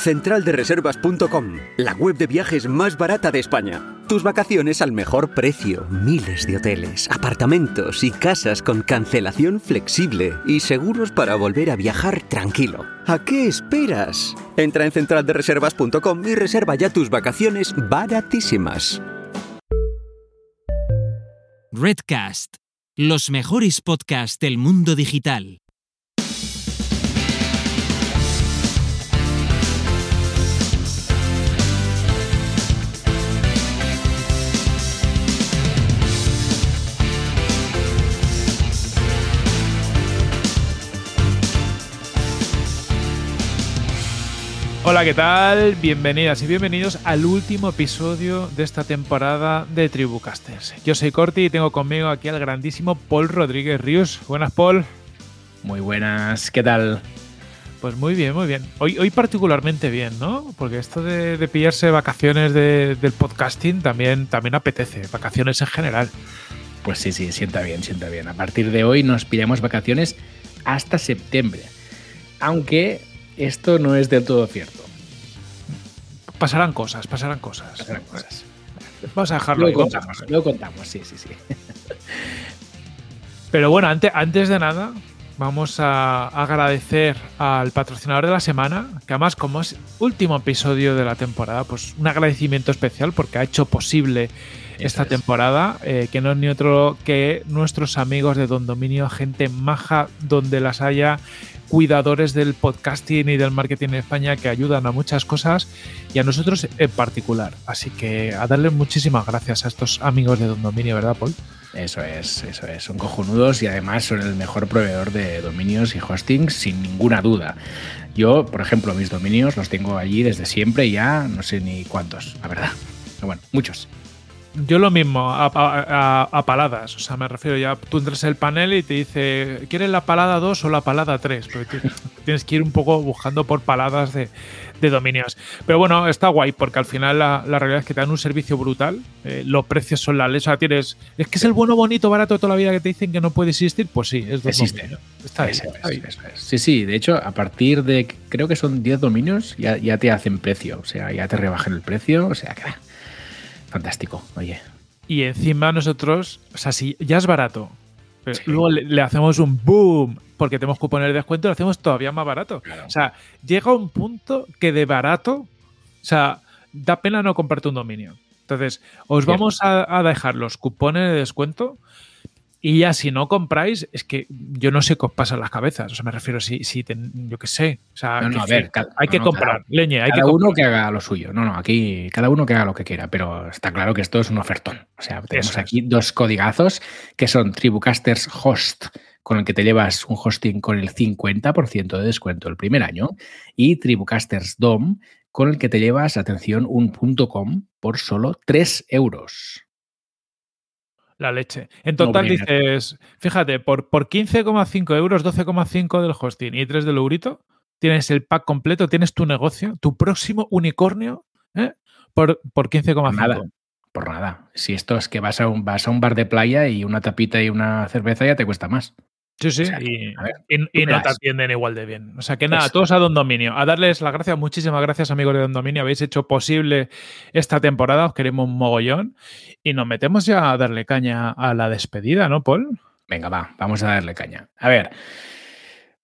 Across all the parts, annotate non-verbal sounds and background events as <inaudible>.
Centraldereservas.com, la web de viajes más barata de España. Tus vacaciones al mejor precio. Miles de hoteles, apartamentos y casas con cancelación flexible y seguros para volver a viajar tranquilo. ¿A qué esperas? Entra en centraldereservas.com y reserva ya tus vacaciones baratísimas. Redcast, los mejores podcasts del mundo digital. Hola, ¿qué tal? Bienvenidas y bienvenidos al último episodio de esta temporada de Tribucasters. Yo soy Corti y tengo conmigo aquí al grandísimo Paul Rodríguez Ríos. Buenas, Paul. Muy buenas, ¿qué tal? Pues muy bien, muy bien. Hoy, hoy particularmente bien, ¿no? Porque esto de, de pillarse vacaciones de- del podcasting también, también apetece, vacaciones en general. Pues sí, sí, sienta bien, sienta bien. A partir de hoy nos pillamos vacaciones hasta septiembre. Aunque esto no es del todo cierto. Pasarán cosas, pasarán cosas. Pasarán cosas. Vamos a dejarlo ahí. Luego vamos a contamos, dejarlo. luego contamos, sí, sí, sí. Pero bueno, antes, antes de nada, vamos a agradecer al patrocinador de la semana, que además como es último episodio de la temporada, pues un agradecimiento especial porque ha hecho posible esta es. temporada, eh, que no es ni otro que nuestros amigos de Don Dominio, gente maja donde las haya, cuidadores del podcasting y del marketing en España que ayudan a muchas cosas y a nosotros en particular. Así que a darle muchísimas gracias a estos amigos de Don Dominio, ¿verdad, Paul? Eso es, eso es. Son cojonudos y además son el mejor proveedor de dominios y hostings sin ninguna duda. Yo, por ejemplo, mis dominios los tengo allí desde siempre ya no sé ni cuántos, la verdad. Pero bueno, muchos. Yo lo mismo, a, a- a- paladas. O sea, me refiero ya, tú entras en el panel y te dice, ¿quieres la palada 2 o la palada 3? Porque <laughs> tienes que ir un poco buscando por paladas de, de dominios. Pero bueno, está guay porque al final la, la realidad es que te dan un servicio brutal. eh, los precios son la ley. O sea, tienes, es que es el bueno, bonito, barato de toda la vida que te dicen que no puede existir. Pues sí, es Existe. Dominio. Está ahí, está es, ahí. es. Sí, sí, de hecho, a partir de, creo que son 10 dominios, ya, ya te hacen precio, o sea, ya te rebajan el precio, o sea, que. Fantástico, oye. Y encima nosotros, o sea, si ya es barato, pero Sí. luego le, le hacemos un boom porque tenemos cupones de descuento, lo hacemos todavía más barato. Claro. O sea, llega un punto que de barato, o sea, da pena no comprarte un dominio. Entonces, os vamos a, a dejar los cupones de descuento y ya si no compráis, es que yo no sé qué os pasa en las cabezas. O sea, me refiero si, si ten- yo qué sé. O sea, No, no, que- a ver, hay que no, comprar, cada- leñe, hay que cada uno comprar. que haga lo suyo. No, no, aquí cada uno que haga lo que quiera, pero está claro que esto es un ofertón. O sea, tenemos Eso es. aquí dos codigazos que son Tribucasters Host, con el que te llevas un hosting con el 50% de descuento el primer año, y Tribucasters DOM, con el que te llevas, atención, un punto .com por solo 3 euros. La leche. En total dices, fíjate, por, por 15,5 euros, 12,5 del hosting y 3 del eurito, tienes el pack completo, tienes tu negocio, tu próximo unicornio, ¿eh? por, por 15,5. Nada. Por nada. Si esto es que vas a, un, vas a un bar de playa y una tapita y una cerveza ya te cuesta más. Sí, sí, O sea, y, a ver, y- y no te atienden igual de bien. O sea que nada, Eso. todos a Don Dominio. A darles las gracias, muchísimas gracias, amigos de Don Dominio. Habéis hecho posible esta temporada, os queremos un mogollón. Y nos metemos ya a darle caña a la despedida, ¿no, Paul? Venga, va, vamos a darle caña. A ver,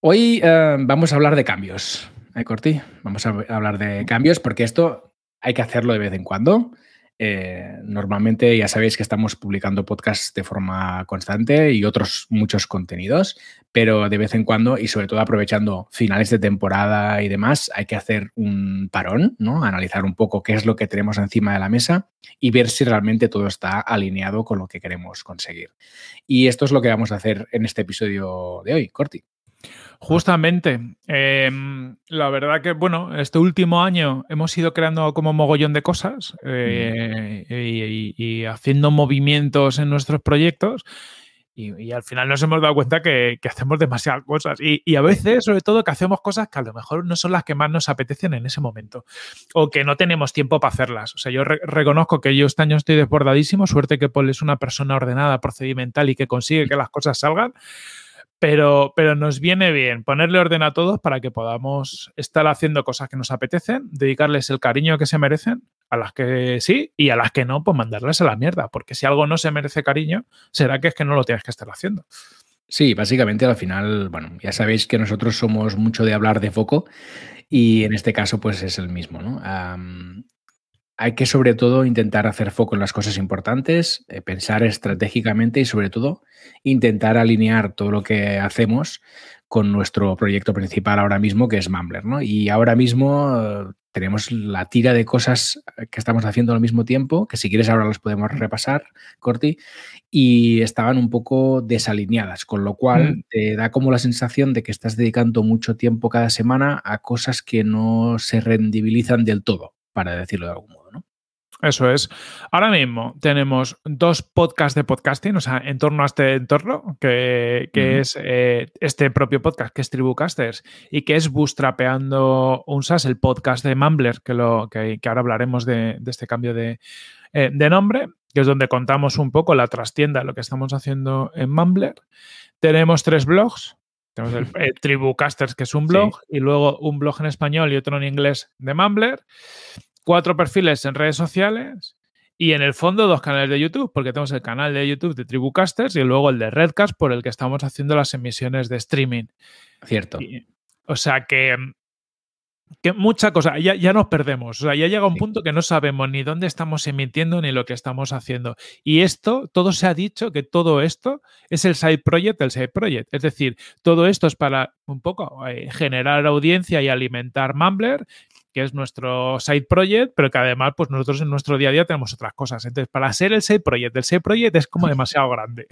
hoy eh, vamos a hablar de cambios, ¿eh, Corti? Vamos a hablar de cambios porque esto hay que hacerlo de vez en cuando. Eh, normalmente ya sabéis que estamos publicando podcasts de forma constante y otros muchos contenidos, pero de vez en cuando y sobre todo aprovechando finales de temporada y demás, hay que hacer un parón, ¿no? Analizar un poco qué es lo que tenemos encima de la mesa y ver si realmente todo está alineado con lo que queremos conseguir. Y esto es lo que vamos a hacer en este episodio de hoy, Corti. Justamente, eh, la verdad que, bueno, este último año hemos ido creando como mogollón de cosas eh, y, haciendo movimientos en nuestros proyectos y, al final nos hemos dado cuenta que, que hacemos demasiadas cosas y, a veces, sobre todo, que hacemos cosas que a lo mejor no son las que más nos apetecen en ese momento o que no tenemos tiempo para hacerlas. O sea, yo re- reconozco que yo este año estoy desbordadísimo, suerte que Paul es una persona ordenada, procedimental y que consigue que las cosas salgan. Pero, pero nos viene bien ponerle orden a todos para que podamos estar haciendo cosas que nos apetecen, dedicarles el cariño que se merecen, a las que sí y a las que no, pues mandarles a la mierda, porque si algo no se merece cariño, será que es que no lo tienes que estar haciendo. Sí, básicamente al final, bueno, ya sabéis que nosotros somos mucho de hablar de foco y en este caso pues es el mismo, ¿no? Hay que sobre todo intentar hacer foco en las cosas importantes, eh, pensar estratégicamente y sobre todo intentar alinear todo lo que hacemos con nuestro proyecto principal ahora mismo, que es Mumbler. ¿no? Y ahora mismo eh, tenemos la tira de cosas que estamos haciendo al mismo tiempo, que si quieres ahora las podemos repasar, Corti, y estaban un poco desalineadas, con lo cual mm. te da como la sensación de que estás dedicando mucho tiempo cada semana a cosas que no se rendibilizan del todo, para decirlo de algún modo. Eso es. Ahora mismo tenemos dos podcasts de podcasting, o sea, en torno a este entorno, que, es eh, este propio podcast, que es Tribucasters, y que es Bootstrapeando Unsas, el podcast de Mumbler, que, lo, que, ahora hablaremos de, este cambio de, eh, de, nombre, que es donde contamos un poco la trastienda lo que estamos haciendo en Mumbler. Tenemos tres blogs. Tenemos el <laughs> eh, Tribucasters, que es un blog, y luego un blog en español y otro en inglés de Mumbler cuatro perfiles en redes sociales y en el fondo dos canales de YouTube, porque tenemos el canal de YouTube de Tribucasters y luego el de Redcast por el que estamos haciendo las emisiones de streaming. Cierto. o sea que, que mucha cosa, ya, ya, nos perdemos, o sea, ya llega un punto que no sabemos ni dónde estamos emitiendo ni lo que estamos haciendo. Y esto, todo se ha dicho que todo esto es el side project del side project. Es decir, todo esto es para un poco eh, generar audiencia y alimentar Mumbler que es nuestro side project, pero que además, pues nosotros en nuestro día a día tenemos otras cosas. Entonces, para ser el side project del side project es como demasiado grande.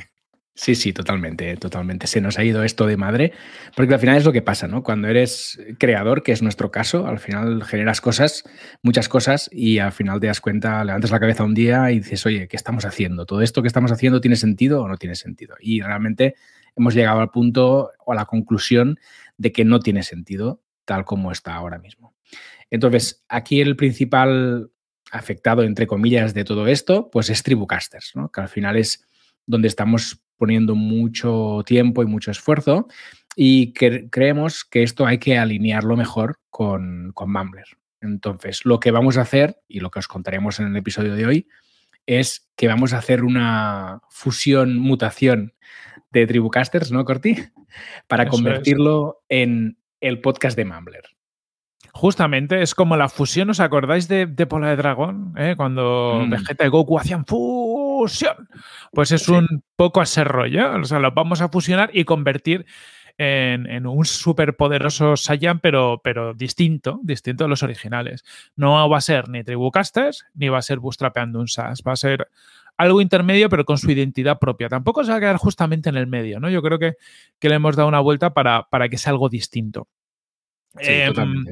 Sí, sí, totalmente, totalmente. Se nos ha ido esto de madre, porque al final es lo que pasa, ¿no? Cuando eres creador, que es nuestro caso, al final generas cosas, muchas cosas, y al final te das cuenta, levantas la cabeza un día y dices, oye, ¿qué estamos haciendo? ¿Todo esto que estamos haciendo tiene sentido o no tiene sentido? Y realmente hemos llegado al punto o a la conclusión de que no tiene sentido tal como está ahora mismo. Entonces, aquí el principal afectado, entre comillas, de todo esto, pues es Tribucasters, ¿no? que al final es donde estamos poniendo mucho tiempo y mucho esfuerzo y que creemos que esto hay que alinearlo mejor con, con Mumbler. Entonces, lo que vamos a hacer, y lo que os contaremos en el episodio de hoy, es que vamos a hacer una fusión, mutación de Tribucasters, ¿no, Corti? Para convertirlo en el podcast de Mumbler. Justamente es como la fusión, ¿os acordáis de, de Pola de Dragón? Eh? Cuando mm. Vegeta y Goku hacían fusión. Pues es un poco ese rollo. O sea, lo vamos a fusionar y convertir en, en un superpoderoso Saiyan, pero, pero distinto, distinto a los originales. No va a ser ni Tribucasters, ni va a ser Bootstrapeando un SAS. Va a ser algo intermedio, pero con su identidad propia. Tampoco se va a quedar justamente en el medio, ¿no? Yo creo que, que le hemos dado una vuelta para, para que sea algo distinto. Sí, em,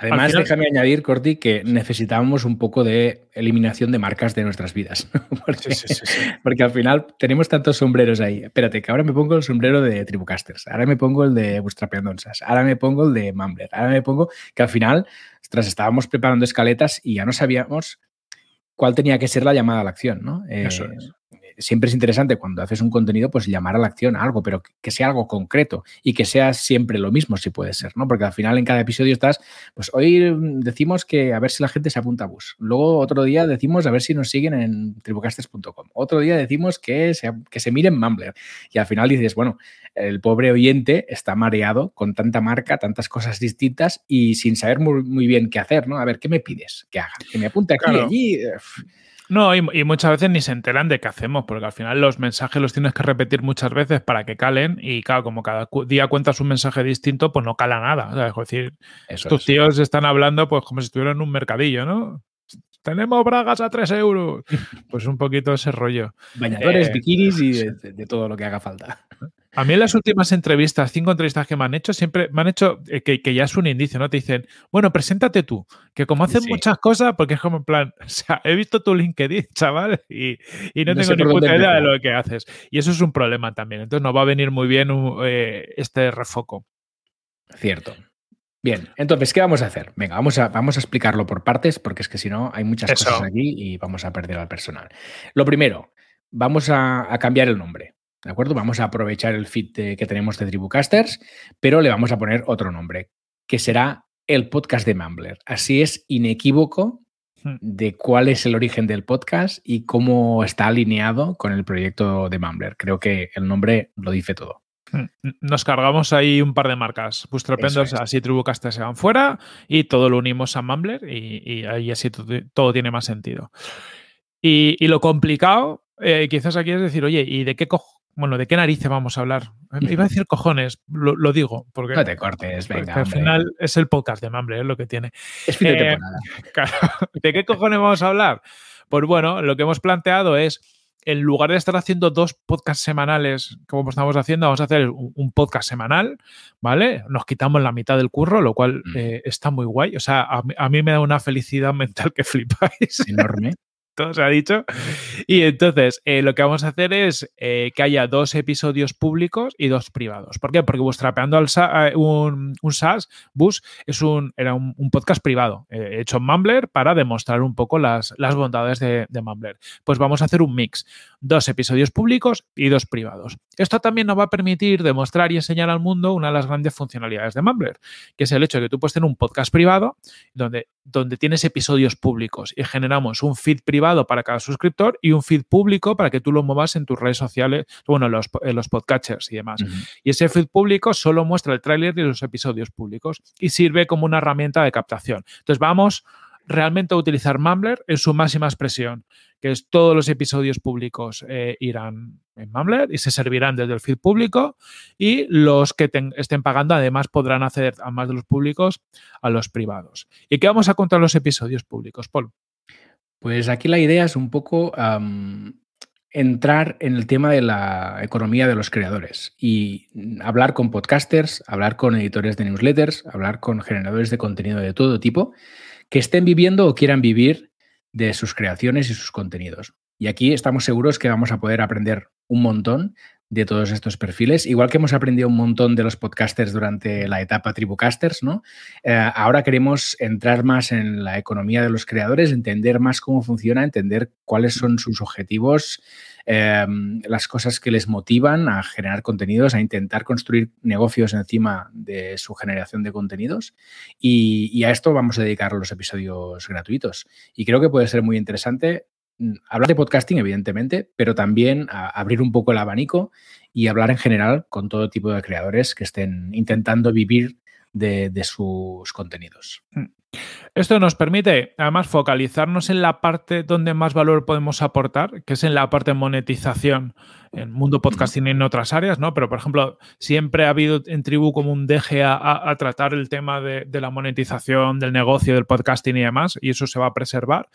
Además, déjame añadir, Corti, que necesitábamos un poco de eliminación de marcas de nuestras vidas. <laughs> porque, al final tenemos tantos sombreros ahí. Espérate, que ahora me pongo el sombrero de Tribucasters, ahora me pongo el de Bootstrapeandonsas, ahora me pongo el de Mumbler, ahora me pongo que al final, tras estábamos preparando escaletas y ya no sabíamos cuál tenía que ser la llamada a la acción, ¿no? Eso eh, es siempre es interesante cuando haces un contenido, pues llamar a la acción a algo, pero que sea algo concreto y que sea siempre lo mismo, si puede ser, ¿no? Porque al final en cada episodio estás, pues hoy decimos que a ver si la gente se apunta a bus. Luego otro día decimos a ver si nos siguen en tribocastes.com. Otro día decimos que se, que se miren Mumbler. Y al final dices, bueno, el pobre oyente está mareado con tanta marca, tantas cosas distintas y sin saber muy, bien qué hacer, ¿no? A ver, ¿qué me pides que haga? Que me apunte aquí y allí. No, y, muchas veces ni se enteran de qué hacemos, porque al final los mensajes los tienes que repetir muchas veces para que calen y claro, como cada día cuentas un mensaje distinto, pues no cala nada. es decir, estos tíos están hablando pues como si estuvieran en un mercadillo, ¿no? Tenemos bragas a 3 euros. <laughs> Pues un poquito ese rollo. Bañadores, eh, bikinis y de, todo lo que haga falta. A mí en las últimas entrevistas, cinco entrevistas que me han hecho, siempre me han hecho eh, que, ya es un indicio, ¿no? Te dicen, bueno, preséntate tú, que como hacen muchas cosas, porque es como en plan, <laughs> o sea, he visto tu LinkedIn, <laughs> chaval, y, no, tengo ni puta idea de lo que haces. Y eso es un problema también. Entonces nos va a venir muy bien eh, este refoco. Cierto. Bien, entonces, ¿qué vamos a hacer? Venga, vamos a, vamos a explicarlo por partes, porque es que si no, hay muchas cosas aquí y vamos a perder al personal. Lo primero, vamos a cambiar el nombre. ¿De acuerdo? Vamos a aprovechar el feed que tenemos de Tribucasters, pero le vamos a poner otro nombre, que será el podcast de Mumbler. Así es inequívoco hmm. de cuál es el origen del podcast y cómo está alineado con el proyecto de Mumbler. Creo que el nombre lo dice todo. Hmm. Nos cargamos ahí un par de marcas, Bootstrapendos, así Tribucasters se van fuera y todo lo unimos a Mumbler y, ahí así todo, tiene más sentido. Y, lo complicado, eh, quizás aquí es decir, oye, ¿y de qué cojo? Bueno, ¿de qué narices vamos a hablar? Iba a decir cojones, lo, digo. Porque, no te cortes, venga. al final es el podcast de Mamble, es lo que tiene. Es fin de eh, temporada. <laughs> ¿De qué cojones vamos a hablar? Pues bueno, lo que hemos planteado es, en lugar de estar haciendo dos podcasts semanales, como estamos haciendo, vamos a hacer un, podcast semanal, ¿vale? Nos quitamos la mitad del curro, lo cual mm. eh, está muy guay. O sea, a, a, mí me da una felicidad <laughs> mental que flipáis. Enorme todo se ha dicho. Y entonces, eh, lo que vamos a hacer es eh, que haya dos episodios públicos y dos privados. ¿Por qué? Porque Bootstrapeando al eh, un, un SaaS, Bus, es un, era un, podcast privado, hecho en Mumbler para demostrar un poco las, las bondades de, de Mumbler. Pues vamos a hacer un mix, dos episodios públicos y dos privados. Esto también nos va a permitir demostrar y enseñar al mundo una de las grandes funcionalidades de Mumbler, que es el hecho de que tú puedes tener un podcast privado donde, donde tienes episodios públicos y generamos un feed privado para cada suscriptor y un feed público para que tú lo muevas en tus redes sociales, bueno, los, en los podcatchers y demás. Y ese feed público solo muestra el tráiler de los episodios públicos y sirve como una herramienta de captación. Entonces vamos realmente utilizar Mumbler en su máxima expresión, que es todos los episodios públicos eh, irán en Mumbler y se servirán desde el feed público y los que estén pagando además podrán acceder a más de los públicos a los privados. ¿Y qué vamos a contar los episodios públicos, Paul? Pues aquí la idea es un poco entrar en el tema de la economía de los creadores y hablar con podcasters, hablar con editores de newsletters, hablar con generadores de contenido de todo tipo que estén viviendo o quieran vivir de sus creaciones y sus contenidos. Y aquí estamos seguros que vamos a poder aprender un montón de todos estos perfiles. Igual que hemos aprendido un montón de los podcasters durante la etapa Tribucasters, ¿no? Eh, ahora queremos entrar más en la economía de los creadores, entender más cómo funciona, entender cuáles son sus objetivos, em, las cosas que les motivan a generar contenidos, a intentar construir negocios encima de su generación de contenidos. Y, a esto vamos a dedicar los episodios gratuitos. Y creo que puede ser muy interesante hablar de podcasting, evidentemente, pero también abrir un poco el abanico y hablar en general con todo tipo de creadores que estén intentando vivir de, sus contenidos. Mm. Esto nos permite, además, focalizarnos en la parte donde más valor podemos aportar, que es en la parte de monetización en mundo podcasting y en otras áreas, ¿no? Pero, por ejemplo, siempre ha habido en Tribu como un deje a, tratar el tema de, de, la monetización, del negocio, del podcasting y demás, y eso se va a preservar.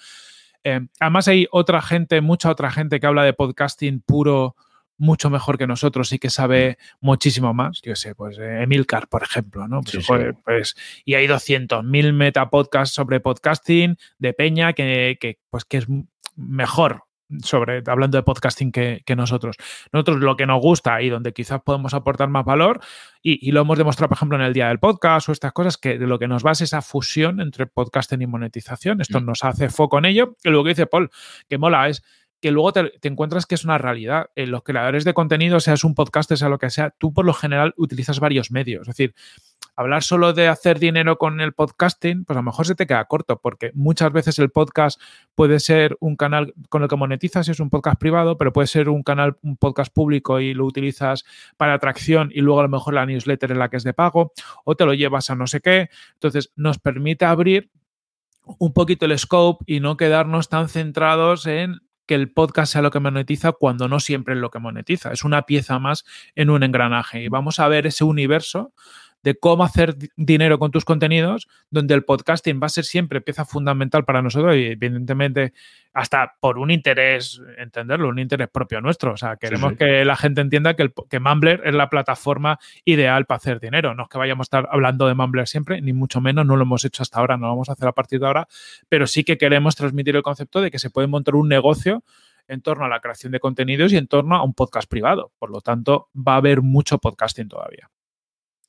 Eh, además hay otra gente, mucha otra gente que habla de podcasting puro mucho mejor que nosotros y que sabe muchísimo más. Yo sé, pues eh, Emilcar, por ejemplo, ¿no? Pues, pues, y hay 200.000 metapodcasts sobre podcasting de Peña que, que, pues, que es mejor sobre, hablando de podcasting que, nosotros. Nosotros lo que nos gusta y donde quizás podemos aportar más valor, y, lo hemos demostrado, por ejemplo, en el día del podcast o estas cosas, que lo que nos va es esa fusión entre podcasting y monetización. Esto mm. nos hace foco en ello. Y lo que dice Paul, que mola, es que luego te, encuentras que es una realidad. En los creadores de contenido, seas un podcast, sea lo que sea, tú por lo general utilizas varios medios. Es decir, hablar solo de hacer dinero con el podcasting, pues a lo mejor se te queda corto, porque muchas veces el podcast puede ser un canal con el que monetizas, es un podcast privado, pero puede ser un canal, un podcast público y lo utilizas para atracción y luego a lo mejor la newsletter es la que es de pago, o te lo llevas a no sé qué. Entonces, nos permite abrir un poquito el scope y no quedarnos tan centrados en que el podcast sea lo que monetiza cuando no siempre es lo que monetiza. Es una pieza más en un engranaje. Y vamos a ver ese universo de cómo hacer dinero con tus contenidos, donde el podcasting va a ser siempre pieza fundamental para nosotros y evidentemente hasta por un interés, entenderlo, un interés propio nuestro. O sea, queremos que la gente entienda que, el, que Mumbler es la plataforma ideal para hacer dinero. No es que vayamos a estar hablando de Mumbler siempre, ni mucho menos, no lo hemos hecho hasta ahora, no lo vamos a hacer a partir de ahora, pero sí que queremos transmitir el concepto de que se puede montar un negocio en torno a la creación de contenidos y en torno a un podcast privado. Por lo tanto, va a haber mucho podcasting todavía.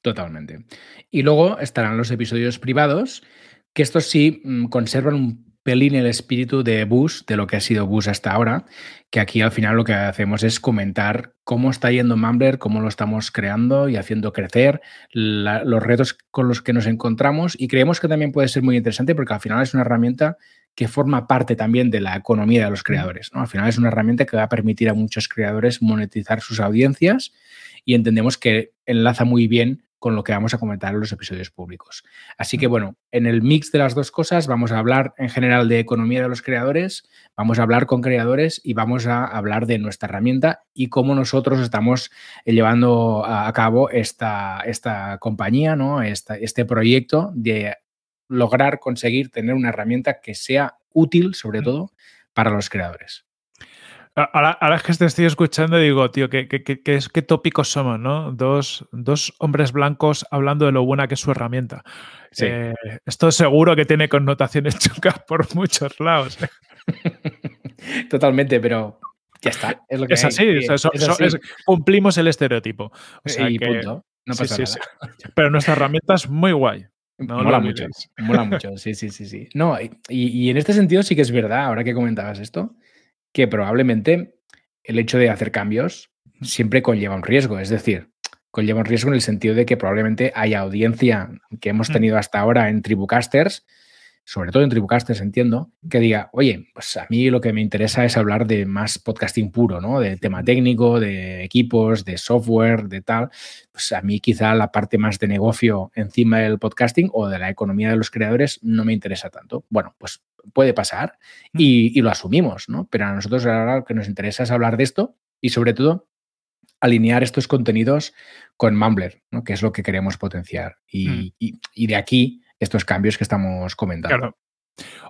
Totalmente. Y luego estarán los episodios privados, que estos sí mm, conservan un pelín el espíritu de Bus, de lo que ha sido Bus hasta ahora, que aquí al final lo que hacemos es comentar cómo está yendo Mumbler, cómo lo estamos creando y haciendo crecer, los retos con los que nos encontramos y creemos que también puede ser muy interesante porque al final es una herramienta que forma parte también de la economía de los creadores. ¿no? Al final es una herramienta que va a permitir a muchos creadores monetizar sus audiencias y entendemos que enlaza muy bien con lo que vamos a comentar en los episodios públicos. Así que bueno, en el mix de las dos cosas vamos a hablar en general de economía de los creadores, vamos a hablar con creadores y vamos a hablar de nuestra herramienta y cómo nosotros estamos llevando a cabo esta, esta compañía, ¿no? este proyecto de lograr conseguir tener una herramienta que sea útil, sobre todo, para los creadores. Ahora, es que te estoy escuchando digo, tío, ¿qué, qué, tópicos somos, no? Dos, hombres blancos hablando de lo buena que es su herramienta. Eh, esto seguro que tiene connotaciones <laughs> chocas por muchos lados. ¿eh? <laughs> Totalmente, pero ya está. Es, lo que así, cumplimos el estereotipo. y punto. No pasa nada. Pero nuestra herramienta es muy guay. mola mucho, mola mucho, sí, sí, sí, sí. No, y, y, en este sentido sí que es verdad, ahora que comentabas esto, que probablemente el hecho de hacer cambios siempre conlleva un riesgo. Es decir, conlleva un riesgo en el sentido de que probablemente haya audiencia que hemos tenido hasta ahora en Tribucasters, sobre todo en Tribucasters entiendo, que diga, oye, pues a mí lo que me interesa es hablar de más podcasting puro, ¿no? De tema técnico, de equipos, de software, de tal. Pues a mí quizá la parte más de negocio encima del podcasting o de la economía de los creadores no me interesa tanto. Bueno, pues puede pasar y, lo asumimos, ¿no? Pero a nosotros ahora lo que nos interesa es hablar de esto y sobre todo alinear estos contenidos con Mumbler, ¿no? que es lo que queremos potenciar. Y, mm. de aquí estos cambios que estamos comentando. Claro.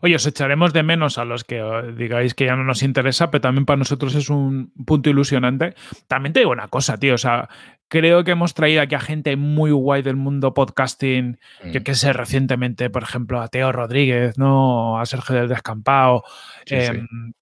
Oye, os echaremos de menos a los que digáis que ya no nos interesa, pero también para nosotros es un punto ilusionante. También te digo una cosa, tío, o sea, creo que hemos traído aquí a gente muy guay del mundo podcasting, que mm. que sé, recientemente, por ejemplo, a Teo Rodríguez, ¿no? A Sergio del Descampado. Em,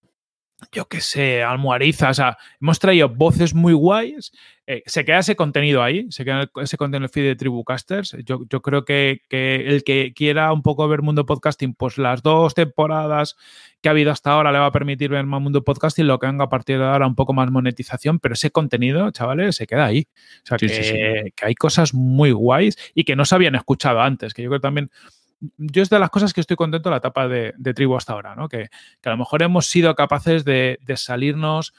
yo qué sé, Almuariza, o sea, hemos traído voces muy guays. Eh, se queda ese contenido ahí, se queda ese contenido en el feed de Tribucasters. Yo, yo creo que, que, el que quiera un poco ver Mundo Podcasting, pues las dos temporadas que ha habido hasta ahora le va a permitir ver más Mundo Podcasting, lo que venga a partir de ahora un poco más monetización, pero ese contenido, chavales, se queda ahí. O sea, que, que hay cosas muy guays y que no se habían escuchado antes, que yo creo también yo es de las cosas que estoy contento de la etapa de, tribu hasta ahora, ¿no? Que, a lo mejor hemos sido capaces de, salirnos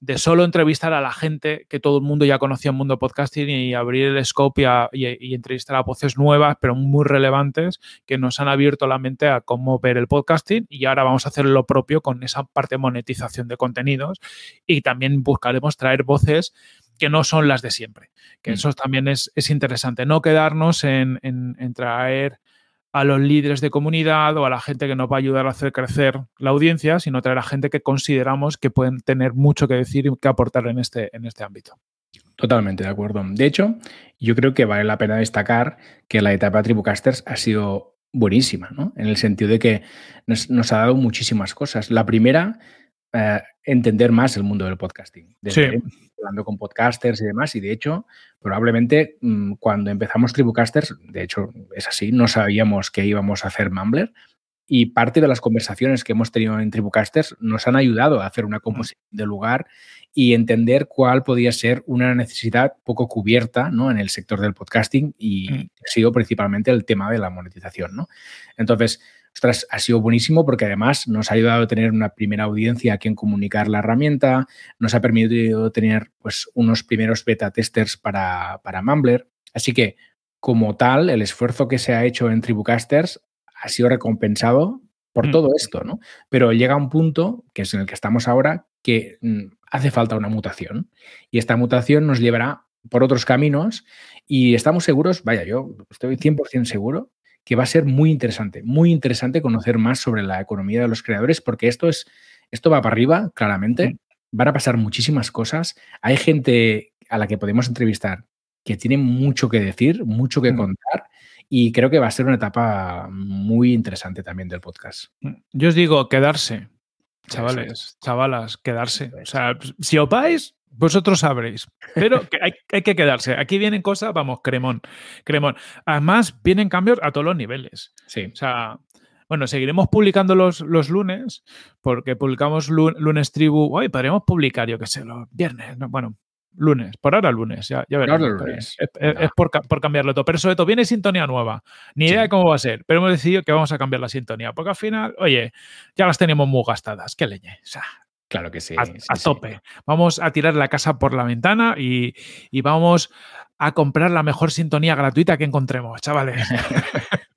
de solo entrevistar a la gente que todo el mundo ya conocía en mundo podcasting y abrir el scope y, entrevistar a voces nuevas, pero muy relevantes, que nos han abierto la mente a cómo ver el podcasting. Y ahora vamos a hacer lo propio con esa parte de monetización de contenidos. Y también buscaremos traer voces que no son las de siempre, que mm. eso también es, interesante, no quedarnos en traer a los líderes de comunidad o a la gente que nos va a ayudar a hacer crecer la audiencia, sino traer a gente que consideramos que pueden tener mucho que decir y que aportar en este, en este ámbito. Totalmente de acuerdo. De hecho, yo creo que vale la pena destacar que la etapa Tribucasters ha sido buenísima, ¿no? En el sentido de que nos, ha dado muchísimas cosas. La primera, eh, entender más el mundo del podcasting. sí hablando con podcasters y demás, y de hecho, probablemente mm, cuando empezamos Tribucasters, de hecho es así, no sabíamos que íbamos a hacer Mumbler, y parte de las conversaciones que hemos tenido en Tribucasters nos han ayudado a hacer una composición de lugar y entender cuál podía ser una necesidad poco cubierta ¿no? en el sector del podcasting y mm. ha sido principalmente el tema de la monetización. ¿no? Entonces, ostras, ha sido buenísimo porque además nos ha ayudado a tener una primera audiencia a quien comunicar la herramienta, nos ha permitido tener pues, unos primeros beta testers para, para Mumbler. Así que, como tal, el esfuerzo que se ha hecho en Tribucasters ha sido recompensado por mm. todo esto, ¿no? Pero llega un punto, que es en el que estamos ahora, que mm, hace falta una mutación. Y esta mutación nos llevará por otros caminos y estamos seguros, vaya, yo estoy 100% seguro que va a ser muy interesante, muy interesante conocer más sobre la economía de los creadores, porque esto es, esto va para arriba, claramente. Van a pasar muchísimas cosas. Hay gente a la que podemos entrevistar que tiene mucho que decir, mucho que contar. Y creo que va a ser una etapa muy interesante también del podcast. Yo os digo, quedarse. Chavales, chavalas, quedarse. O sea, si opáis, vosotros sabréis. Pero <laughs> hay, que quedarse. Aquí vienen cosas, vamos, cremón. Cremón. Además, vienen cambios a todos los niveles. Sí. O sea, Bueno, seguiremos publicando los, los lunes, porque publicamos lunes tribu. Hoy podríamos publicar, yo qué sé, los viernes. bueno, lunes, por ahora lunes, ya, ya veremos. Es, por, por, cambiarlo todo. Pero sobre todo, viene sintonía nueva. Ni idea de cómo va a ser, pero hemos decidido que vamos a cambiar la sintonía, porque al final, oye, ya las tenemos muy gastadas. Qué leñe. O sea, Claro que sí. A, tope. Vamos a tirar la casa por la ventana y, y, vamos a comprar la mejor sintonía gratuita que encontremos, chavales. <laughs>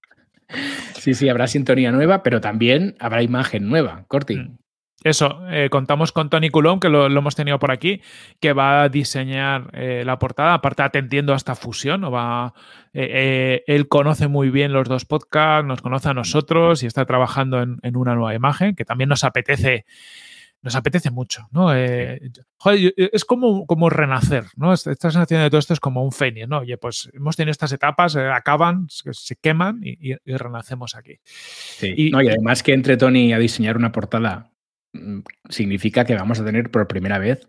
Sí, sí, habrá sintonía nueva, pero también habrá imagen nueva, Corti. Mm. Eso, eh, contamos con Tony Coulomb, que lo, hemos tenido por aquí, que va a diseñar eh, la portada, aparte atendiendo a esta fusión, va, eh, él conoce muy bien los dos podcasts, nos conoce a nosotros y está trabajando en, en una nueva imagen, que también nos apetece nos apetece mucho, ¿no? Eh, joder, es como, como renacer, ¿no? Esta sensación de todo esto es como un fénix, ¿no? Oye, pues hemos tenido estas etapas, eh, acaban, se, queman y, renacemos aquí. Sí. Y, no, y además que entre Tony a diseñar una portada mm, significa que vamos a tener por primera vez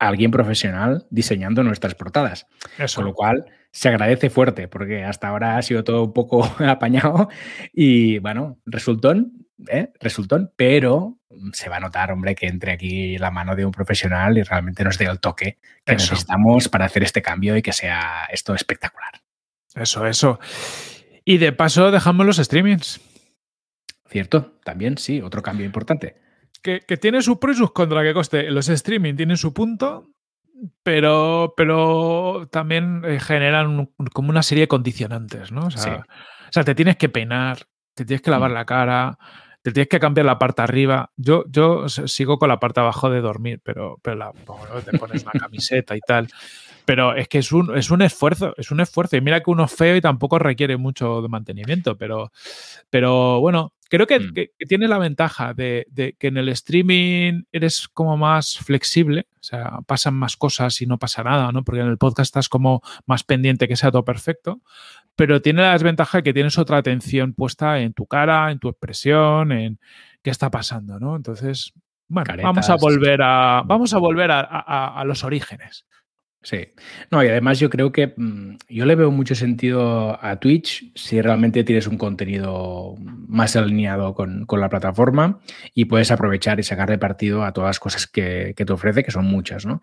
a alguien profesional diseñando nuestras portadas. Eso. Con lo cual se agradece fuerte, porque hasta ahora ha sido todo un poco <laughs> apañado y bueno, resultón, ¿eh? resultón, pero se va a notar, hombre, que entre aquí la mano de un profesional y realmente nos dé el toque que necesitamos para hacer este cambio y que sea esto espectacular. Eso, eso. Y de paso dejamos los streamings. Cierto, también sí, otro cambio importante. Que, tiene su pro y sus contra, que coste. Los streaming tienen su punto, pero, pero también eh, generan como una serie de condicionantes, ¿no? O sea, o sea, te tienes que peinar, te tienes que lavar mm. la cara, tienes que cambiar la parte arriba. Yo, yo sigo con la parte abajo de dormir, pero, pero te pones una camiseta y tal. Pero es que es un, es un esfuerzo, es un esfuerzo. Y mira que uno es feo y tampoco requiere mucho de mantenimiento, pero, pero bueno, creo que, mm. tiene la ventaja de, que en el streaming eres como más flexible, o sea, pasan más cosas y no pasa nada, ¿no? Porque en el podcast estás como más pendiente que sea todo perfecto pero tiene la desventaja de que tienes otra atención puesta en tu cara, en tu expresión, en qué está pasando, ¿no? Entonces, bueno, vamos a volver a, vamos a volver a los orígenes. Sí. No, y además yo creo que mm, yo le veo mucho sentido a Twitch si realmente tienes un contenido más alineado con, la plataforma y puedes aprovechar y sacar de partido a todas las cosas que, te ofrece, que son muchas, ¿no?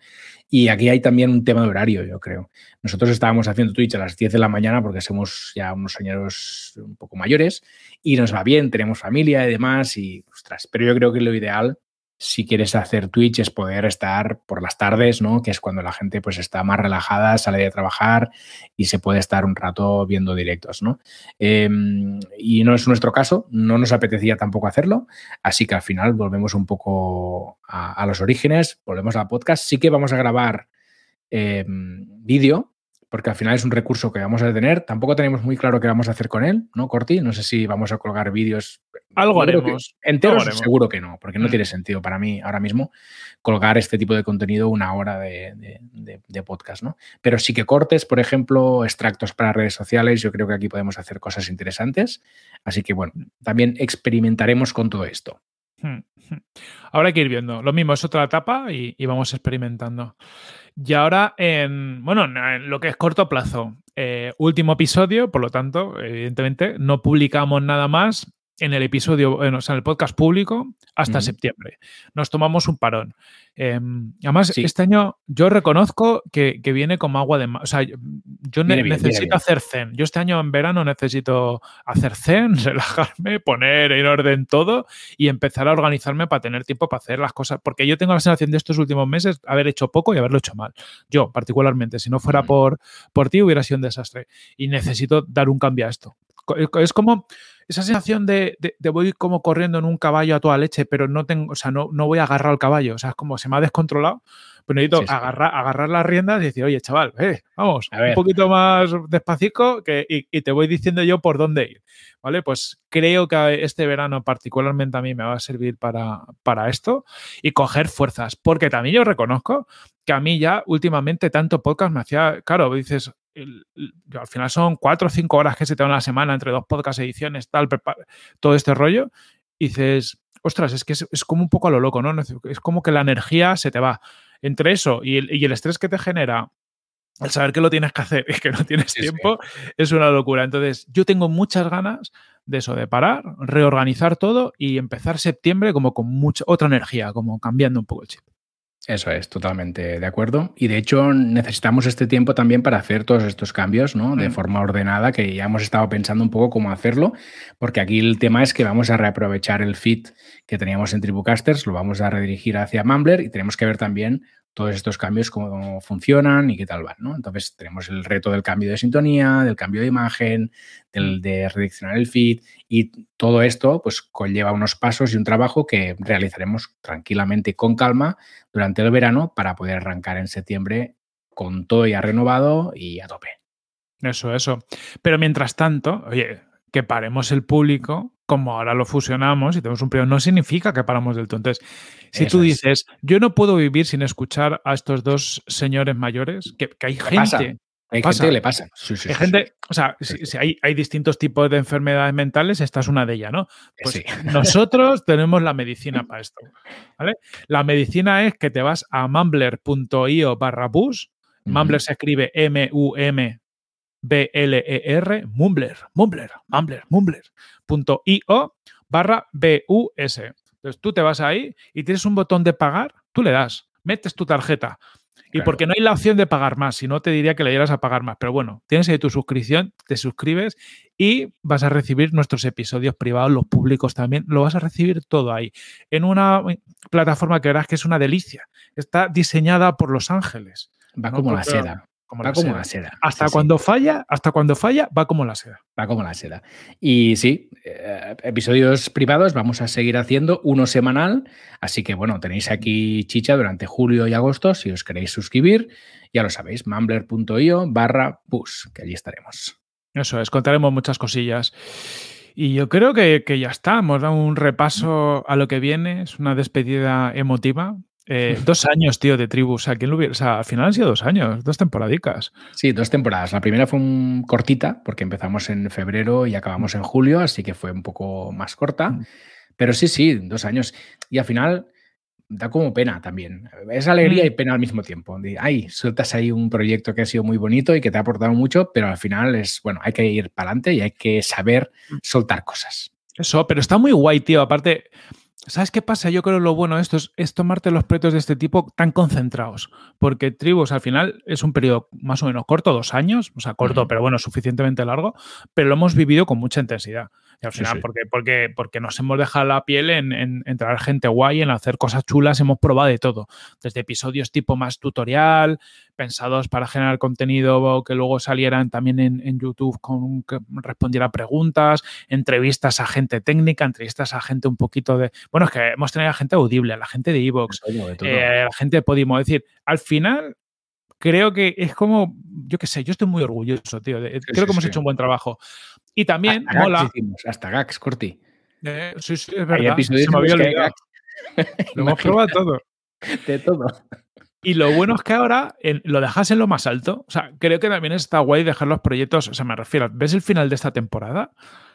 Y aquí hay también un tema de horario, yo creo. Nosotros estábamos haciendo Twitch a las 10 de la mañana porque somos ya unos señores un poco mayores y nos va bien, tenemos familia y demás, y ostras, pero yo creo que lo ideal si quieres hacer Twitch es poder estar por las tardes, ¿no? Que es cuando la gente pues está más relajada, sale de trabajar y se puede estar un rato viendo directos, ¿no? Em, y no es nuestro caso, no nos apetecía tampoco hacerlo, así que al final volvemos un poco a, los orígenes, volvemos al podcast. Sí que vamos a grabar em, vídeo, porque al final es un recurso que vamos a tener. Tampoco tenemos muy claro qué vamos a hacer con él, ¿no, Corti? No sé si vamos a colgar vídeos. Algo haremos. Enteros, seguro que no, porque no mm. tiene sentido para mí ahora mismo colgar este tipo de contenido una hora de, podcast, ¿no? Pero sí que cortes, por ejemplo, extractos para redes sociales, yo creo que aquí podemos hacer cosas interesantes. Así que, bueno, también experimentaremos con todo esto. Hmm, hmm. Ahora hay que ir viendo. Lo mismo, es otra etapa y vamos experimentando. Y ahora, en, bueno, en lo que es corto plazo, eh, último episodio, por lo tanto, evidentemente, no publicamos nada más en el episodio, en, o sea, en el podcast público hasta septiembre. Nos tomamos un parón. Em, además, este año yo reconozco que, viene como agua de... O sea, yo necesito hacer zen. Yo este año en verano necesito hacer zen, <laughs> relajarme, poner en orden todo y empezar a organizarme para tener tiempo para hacer las cosas. Porque yo tengo la sensación de estos últimos meses haber hecho poco y haberlo hecho mal. Yo, particularmente, si no fuera por, por ti, hubiera sido un desastre. Y necesito dar un cambio a esto. Es como esa sensación de, de, voy como corriendo en un caballo a toda leche, pero no tengo, o sea, no, no voy a agarrar al caballo. O sea, es como se me ha descontrolado. Pues necesito Agarrar, agarrar las riendas y decir, oye, chaval, eh, vamos, un poquito más despacito que, y, te voy diciendo yo por dónde ir. ¿Vale? Pues creo que este verano particularmente a mí me va a servir para, para esto y coger fuerzas. Porque también yo reconozco que a mí ya últimamente tanto podcast me hacía, claro, dices, al final son cuatro o cinco horas que se te dan a la semana entre dos podcast ediciones, tal, todo este rollo, y dices, ostras, es que es, como un poco a lo loco, ¿no? Es como que la energía se te va. Entre eso y el, estrés que te genera el saber que lo tienes que hacer <laughs> y que no tienes tiempo es una locura. Entonces, yo tengo muchas ganas de eso, de parar, reorganizar todo y empezar septiembre como con mucha otra energía, como cambiando un poco el chip. Eso es, totalmente de acuerdo. Y de hecho necesitamos este tiempo también para hacer todos estos cambios, ¿no? De mm. forma ordenada, que ya hemos estado pensando un poco cómo hacerlo, porque aquí el tema es que vamos a reaprovechar el feed que teníamos en Tribucasters, lo vamos a redirigir hacia Mumbler y tenemos que ver también todos estos cambios, cómo funcionan y qué tal van, ¿no? Entonces tenemos el reto del cambio de sintonía, del cambio de imagen, del, de redireccionar el feed y todo esto pues conlleva unos pasos y un trabajo que realizaremos tranquilamente con calma durante el verano para poder arrancar en septiembre con todo ya renovado y a tope. Eso, eso. Pero mientras tanto, oye, que paremos el público, como ahora lo fusionamos y tenemos un periodo, no significa que paramos del todo. Entonces, si tú dices, yo no puedo vivir sin escuchar a estos dos señores mayores, que, hay gente. Hay gente que le pasa. hay gente, o sea, si, hay, hay, distintos tipos de enfermedades mentales, esta es una de ellas, ¿no? Pues nosotros <laughs> tenemos la medicina para esto. ¿vale? La medicina es que te vas a mumbler.io barra bus. Mumbler se escribe M-U-M B-L-E-R, Mumbler, Mumbler, Mumbler, Mumbler.io barra BUS. Entonces tú te vas ahí y tienes un botón de pagar, tú le das, metes tu tarjeta. Y porque no hay la opción de pagar más, si no te diría que le dieras a pagar más. Pero bueno, tienes ahí tu suscripción, te suscribes y vas a recibir nuestros episodios privados, los públicos también, lo vas a recibir todo ahí. En una plataforma que verás que es una delicia. Está diseñada por Los Ángeles. Va como la seda va como la seda. Hasta cuando falla, hasta cuando falla, va como la seda. Va como la seda. Y sí, eh, episodios privados vamos a seguir haciendo uno semanal. Así que bueno, tenéis aquí chicha durante julio y agosto. Si os queréis suscribir, ya lo sabéis, mumbler.io barra push, que allí estaremos. Eso es, contaremos muchas cosillas. Y yo creo que, que, ya está, hemos dado un repaso a lo que viene, es una despedida emotiva. Eh, <laughs> dos años, tío, de tribu. O sea, ¿quién lo hubiera? O sea, al final han sido dos años, dos temporadicas. Sí, dos temporadas. La primera fue un cortita, porque empezamos en febrero y acabamos en julio, así que fue un poco más corta. Mm. Pero sí, sí, dos años. Y al final da como pena también. Es alegría mm. y pena al mismo tiempo. Ay, sueltas ahí un proyecto que ha sido muy bonito y que te ha aportado mucho, pero al final es, bueno, hay que ir para adelante y hay que saber mm. soltar cosas. Eso, pero está muy guay, tío. Aparte, ¿Sabes qué pasa? Yo creo que lo bueno de esto es, tomarte los proyectos de este tipo tan concentrados, porque Tribus al final es un periodo más o menos corto, dos años, o sea, corto, pero bueno, suficientemente largo, pero lo hemos vivido con mucha intensidad. Y al final, Porque, porque, porque nos hemos dejado la piel en, en, traer gente guay, en hacer cosas chulas, hemos probado de todo. Desde episodios tipo más tutorial, pensados para generar contenido que luego salieran también en, YouTube con que respondiera preguntas, entrevistas a gente técnica, entrevistas a gente un poquito de. Bueno, es que hemos tenido a gente audible, a la gente de Evox, eh, a la gente de Podimo. Es decir, al final creo que es como, yo qué sé, yo estoy muy orgulloso, tío. creo que hemos hecho un buen trabajo. Y también hasta mola. hasta Gax, Corti. Eh, sí, sí, es verdad. Se me había olvidado. <laughs> Lo hemos probado todo. De todo. Y lo bueno es que ahora lo dejas en lo más alto. O sea, creo que también está guay dejar los proyectos. O sea, me refiero, ¿ves el final de esta temporada?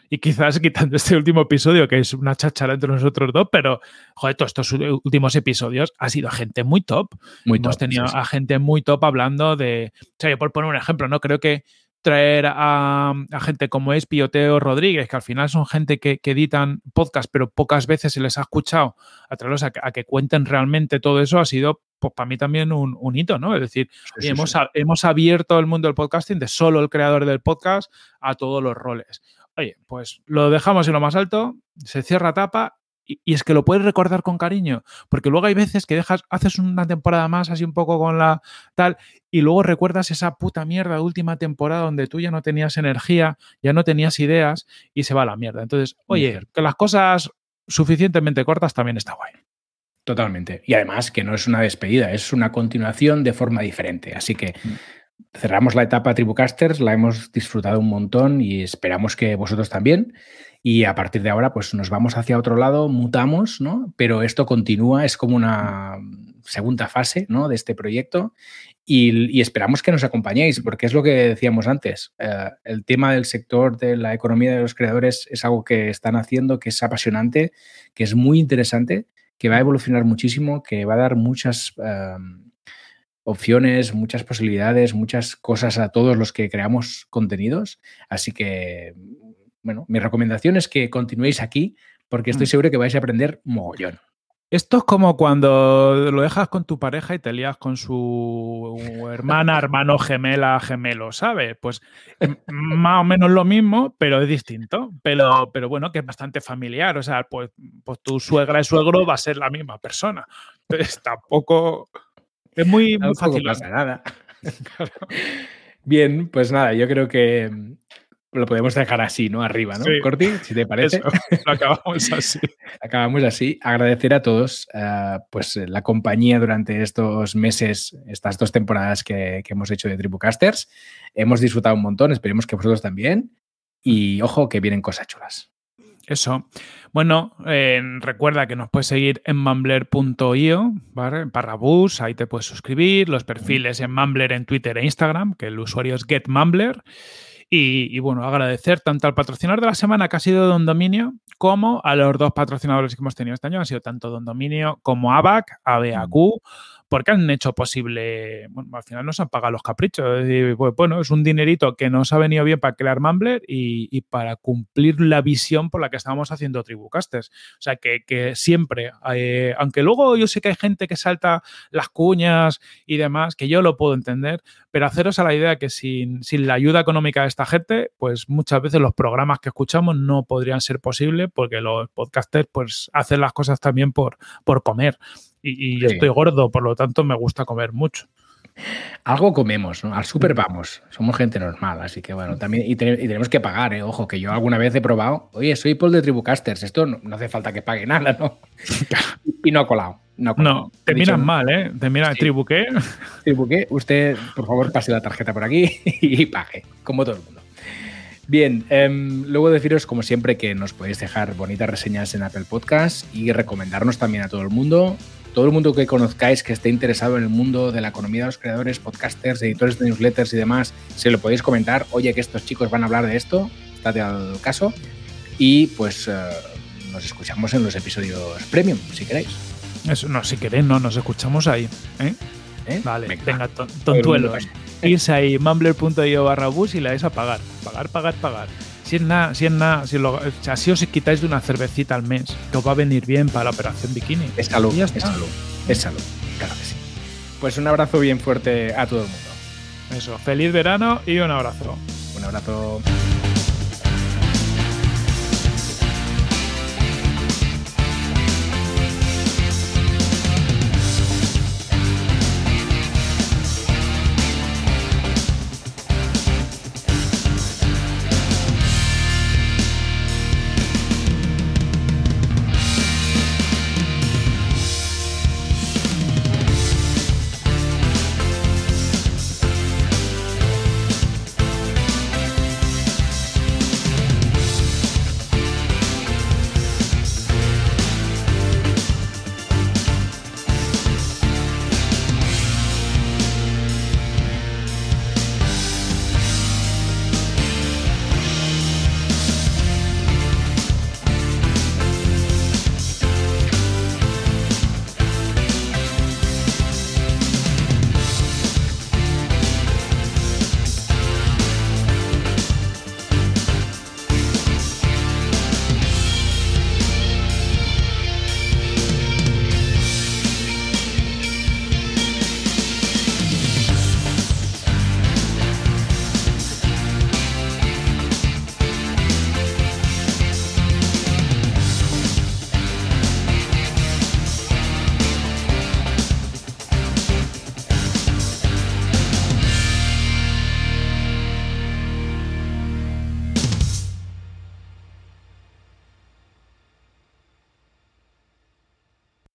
Y quizás quitando este último episodio, que es una chachara entre nosotros dos, pero, joder, todos estos últimos episodios ha sido gente muy top. Muy Hemos tenido a gente muy top hablando de. O sea, yo por poner un ejemplo, ¿no? Creo que traer a, gente como es Pioteo Rodríguez, que al final son gente que, editan podcast, pero pocas veces se les ha escuchado a traerlos a, que cuenten realmente todo eso, ha sido pues, para mí también un, hito, ¿no? Es decir, hemos, hemos abierto el mundo del podcasting de solo el creador del podcast a todos los roles. Oye, pues lo dejamos en lo más alto, se cierra tapa y, es que lo puedes recordar con cariño, porque luego hay veces que dejas, haces una temporada más así un poco con la tal, y luego recuerdas esa puta mierda de última temporada donde tú ya no tenías energía, ya no tenías ideas y se va a la mierda. Entonces, oye, que las cosas suficientemente cortas también está guay. Totalmente. Y además que no es una despedida, es una continuación de forma diferente. Así que mm. cerramos la etapa Tribucasters, la hemos disfrutado un montón y esperamos que vosotros también. Y a partir de ahora, pues nos vamos hacia otro lado, mutamos, ¿no? Pero esto continúa, es como una segunda fase, ¿no? De este proyecto y, esperamos que nos acompañéis, porque es lo que decíamos antes. Eh, el tema del sector de la economía de los creadores es algo que están haciendo, que es apasionante, que es muy interesante, que va a evolucionar muchísimo, que va a dar muchas... Em, opciones, muchas posibilidades, muchas cosas a todos los que creamos contenidos. Así que, bueno, mi recomendación es que continuéis aquí porque estoy Mm. seguro que vais a aprender mogollón. Esto es como cuando lo dejas con tu pareja y te lías con su hermana, hermano, gemela, gemelo, ¿sabes? Pues más o menos lo mismo, pero es distinto. Pero, pero bueno, que es bastante familiar. O sea, pues, pues tu suegra y suegro va a ser la misma persona. Entonces tampoco. Es muy, muy fácil. pasa nada. <laughs> Bien, pues nada, yo creo que lo podemos dejar así, ¿no? Arriba, ¿no? Sí. Corti, si te parece. Eso, lo acabamos así. <laughs> Acabamos así. Agradecer a todos eh, pues, la compañía durante estos meses, estas dos temporadas que, que hemos hecho de Tribucasters. Hemos disfrutado un montón, esperemos que vosotros también. Y ojo, que vienen cosas chulas. Eso. Bueno, eh, recuerda que nos puedes seguir en mumbler.io, ¿vale? Barra bus, ahí te puedes suscribir, los perfiles en Mumbler en Twitter e Instagram, que el usuario es getmumbler. Y, bueno, agradecer tanto al patrocinador de la semana que ha sido Don Dominio, como a los dos patrocinadores que hemos tenido este año, han sido tanto Don Dominio como ABAC, ABAQ, porque han hecho posible, bueno, al final nos han pagado los caprichos. Decir, pues, bueno, es un dinerito que nos ha venido bien para crear Mumbler y, y, para cumplir la visión por la que estábamos haciendo Tribucasters. O sea, que, siempre, eh, aunque luego yo sé que hay gente que salta las cuñas y demás, que yo lo puedo entender, pero haceros a la idea que sin, la ayuda económica de esta gente, pues muchas veces los programas que escuchamos no podrían ser posibles porque los podcasters pues hacen las cosas también por comer. Y, y sí. estoy gordo, por lo tanto me gusta comer mucho. Algo comemos, ¿no? Al súper vamos. Somos gente normal, así que bueno, también. Y, te, y, tenemos que pagar, ¿eh? Ojo, que yo alguna vez he probado. Oye, soy Paul de Tribucasters. Esto no, no hace falta que pague nada, ¿no? <laughs> y no ha colado. No, ha colado. no te miran mal, ¿eh? Te miran, sí. tribuqué. Tribuqué. Usted, por favor, pase la tarjeta por aquí <laughs> y pague, como todo el mundo. Bien, eh, luego deciros, como siempre, que nos podéis dejar bonitas reseñas en Apple Podcast y recomendarnos también a todo el mundo todo el mundo que conozcáis que esté interesado en el mundo de la economía de los creadores, podcasters, editores de newsletters y demás, se lo podéis comentar. Oye, que estos chicos van a hablar de esto, estate al caso. Y pues uh, nos escuchamos en los episodios premium, si queréis. Eso, no, si queréis, no, nos escuchamos ahí. ¿eh? ¿Eh? Vale, venga, venga ton, tontuelos. Irse ahí, mumbler.io barra bus y le vais a pagar. Pagar, pagar, pagar. Si es nada, si es nada, si, lo, o sea, si os quitáis de una cervecita al mes, que os va a venir bien para la operación bikini. Es salud, es salud, es salud, claro que sí. Pues un abrazo bien fuerte a todo el mundo. Eso, feliz verano y un abrazo. Un abrazo.